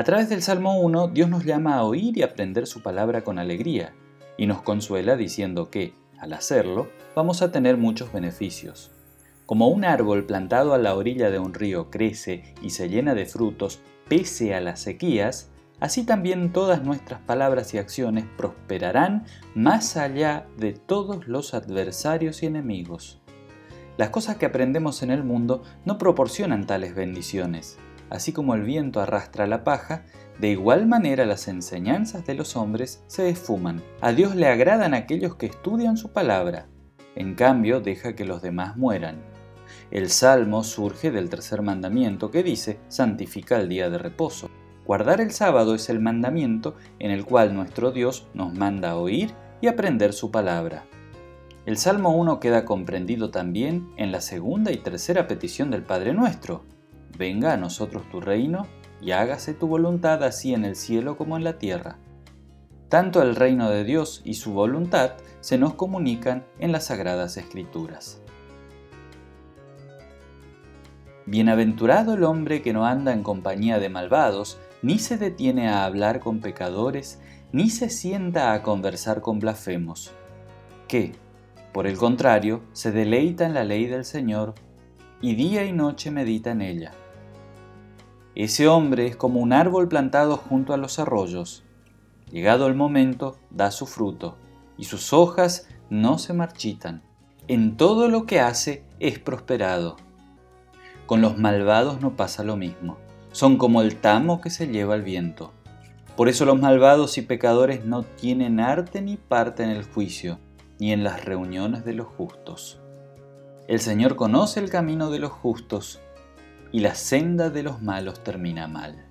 A través del Salmo 1, Dios nos llama a oír y aprender su palabra con alegría, y nos consuela diciendo que, al hacerlo, vamos a tener muchos beneficios. Como un árbol plantado a la orilla de un río crece y se llena de frutos pese a las sequías, así también todas nuestras palabras y acciones prosperarán más allá de todos los adversarios y enemigos. Las cosas que aprendemos en el mundo no proporcionan tales bendiciones. Así como el viento arrastra la paja, de igual manera las enseñanzas de los hombres se esfuman. A Dios le agradan aquellos que estudian su palabra. En cambio, deja que los demás mueran. El salmo surge del tercer mandamiento que dice, santifica el día de reposo. Guardar el sábado es el mandamiento en el cual nuestro Dios nos manda oír y aprender su palabra. El Salmo 1 queda comprendido también en la segunda y tercera petición del Padre nuestro. Venga a nosotros tu reino y hágase tu voluntad así en el cielo como en la tierra. Tanto el reino de Dios y su voluntad se nos comunican en las sagradas escrituras. Bienaventurado el hombre que no anda en compañía de malvados, ni se detiene a hablar con pecadores, ni se sienta a conversar con blasfemos, que, por el contrario, se deleita en la ley del Señor, y día y noche medita en ella. Ese hombre es como un árbol plantado junto a los arroyos. Llegado el momento, da su fruto, y sus hojas no se marchitan. En todo lo que hace es prosperado. Con los malvados no pasa lo mismo. Son como el tamo que se lleva el viento. Por eso los malvados y pecadores no tienen arte ni parte en el juicio, ni en las reuniones de los justos. El Señor conoce el camino de los justos, y la senda de los malos termina mal.